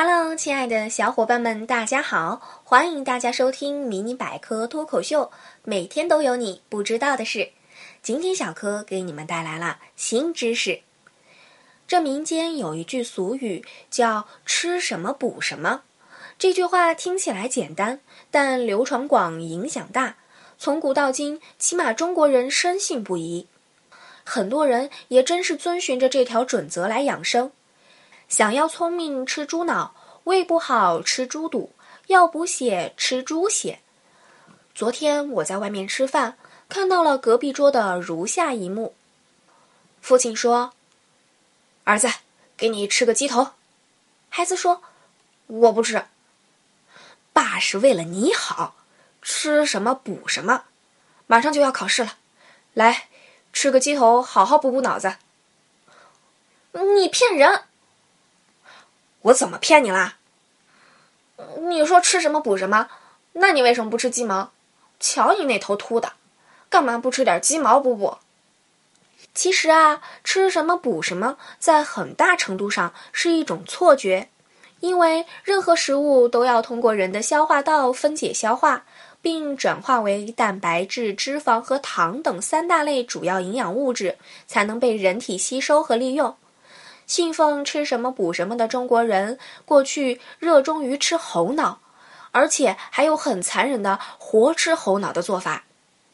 Hello，亲爱的小伙伴们，大家好！欢迎大家收听迷你百科脱口秀，每天都有你不知道的事。今天小柯给你们带来了新知识。这民间有一句俗语叫“吃什么补什么”，这句话听起来简单，但流传广，影响大。从古到今，起码中国人深信不疑。很多人也真是遵循着这条准则来养生。想要聪明吃猪脑，胃不好吃猪肚，要补血吃猪血。昨天我在外面吃饭，看到了隔壁桌的如下一幕：父亲说：“儿子，给你吃个鸡头。”孩子说：“我不吃。”爸是为了你好，吃什么补什么。马上就要考试了，来吃个鸡头，好好补补脑子。你骗人！我怎么骗你啦？你说吃什么补什么，那你为什么不吃鸡毛？瞧你那头秃的，干嘛不吃点鸡毛补补？其实啊，吃什么补什么，在很大程度上是一种错觉，因为任何食物都要通过人的消化道分解消化，并转化为蛋白质、脂肪和糖等三大类主要营养物质，才能被人体吸收和利用。信奉吃什么补什么的中国人，过去热衷于吃猴脑，而且还有很残忍的活吃猴脑的做法。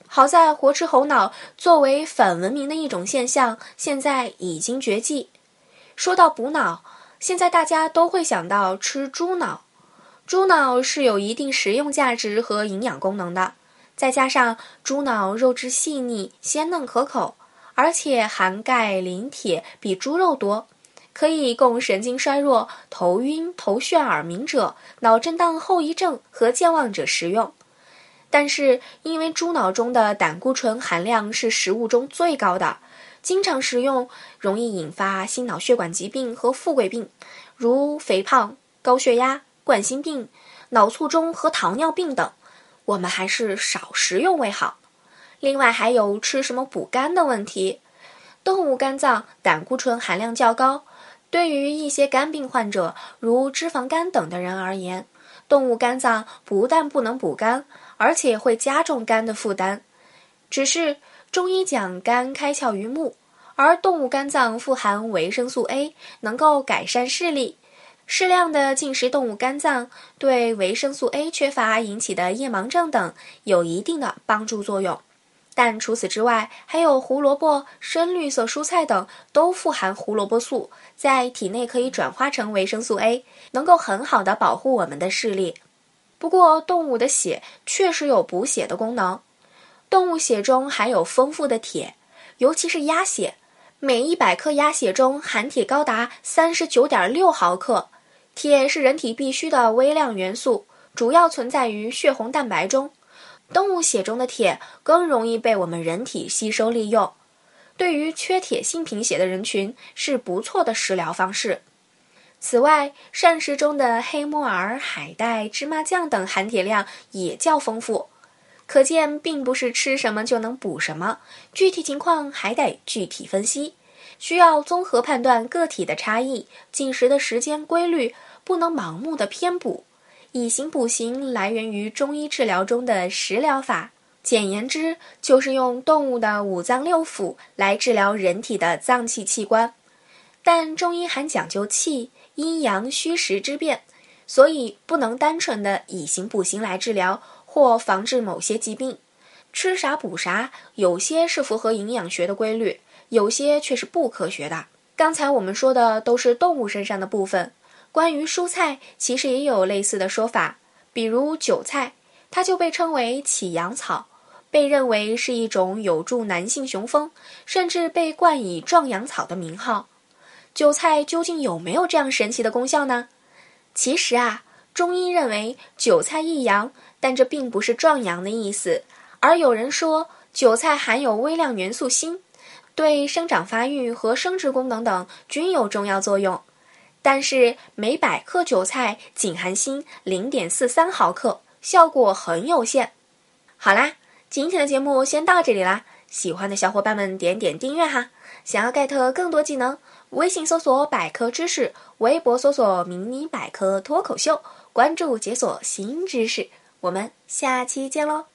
好在活吃猴脑作为反文明的一种现象，现在已经绝迹。说到补脑，现在大家都会想到吃猪脑。猪脑是有一定食用价值和营养功能的，再加上猪脑肉质细腻、鲜嫩可口，而且含钙、磷、铁比猪肉多。可以供神经衰弱、头晕、头眩、耳鸣者、脑震荡后遗症和健忘者食用。但是，因为猪脑中的胆固醇含量是食物中最高的，经常食用容易引发心脑血管疾病和富贵病，如肥胖、高血压、冠心病、脑卒中和糖尿病等。我们还是少食用为好。另外，还有吃什么补肝的问题。动物肝脏胆固醇含量较高。对于一些肝病患者，如脂肪肝等的人而言，动物肝脏不但不能补肝，而且会加重肝的负担。只是中医讲肝开窍于目，而动物肝脏富含维生素 A，能够改善视力。适量的进食动物肝脏，对维生素 A 缺乏引起的夜盲症等有一定的帮助作用。但除此之外，还有胡萝卜、深绿色蔬菜等都富含胡萝卜素，在体内可以转化成维生素 A，能够很好的保护我们的视力。不过，动物的血确实有补血的功能。动物血中含有丰富的铁，尤其是鸭血，每一百克鸭血中含铁高达三十九点六毫克。铁是人体必需的微量元素，主要存在于血红蛋白中。动物血中的铁更容易被我们人体吸收利用，对于缺铁性贫血的人群是不错的食疗方式。此外，膳食中的黑木耳、海带、芝麻酱等含铁量也较丰富，可见并不是吃什么就能补什么，具体情况还得具体分析，需要综合判断个体的差异、进食的时间规律，不能盲目的偏补。以形补形来源于中医治疗中的食疗法，简言之就是用动物的五脏六腑来治疗人体的脏器器官。但中医还讲究气、阴阳、虚实之变，所以不能单纯的以形补形来治疗或防治某些疾病。吃啥补啥，有些是符合营养学的规律，有些却是不科学的。刚才我们说的都是动物身上的部分。关于蔬菜，其实也有类似的说法，比如韭菜，它就被称为起阳草，被认为是一种有助男性雄风，甚至被冠以壮阳草的名号。韭菜究竟有没有这样神奇的功效呢？其实啊，中医认为韭菜益阳，但这并不是壮阳的意思，而有人说韭菜含有微量元素锌，对生长发育和生殖功能等均有重要作用。但是每百克韭菜仅含锌零点四三毫克，效果很有限。好啦，今天的节目先到这里啦，喜欢的小伙伴们点点订阅哈。想要 get 更多技能，微信搜索“百科知识”，微博搜索“迷你百科脱口秀”，关注解锁新知识。我们下期见喽！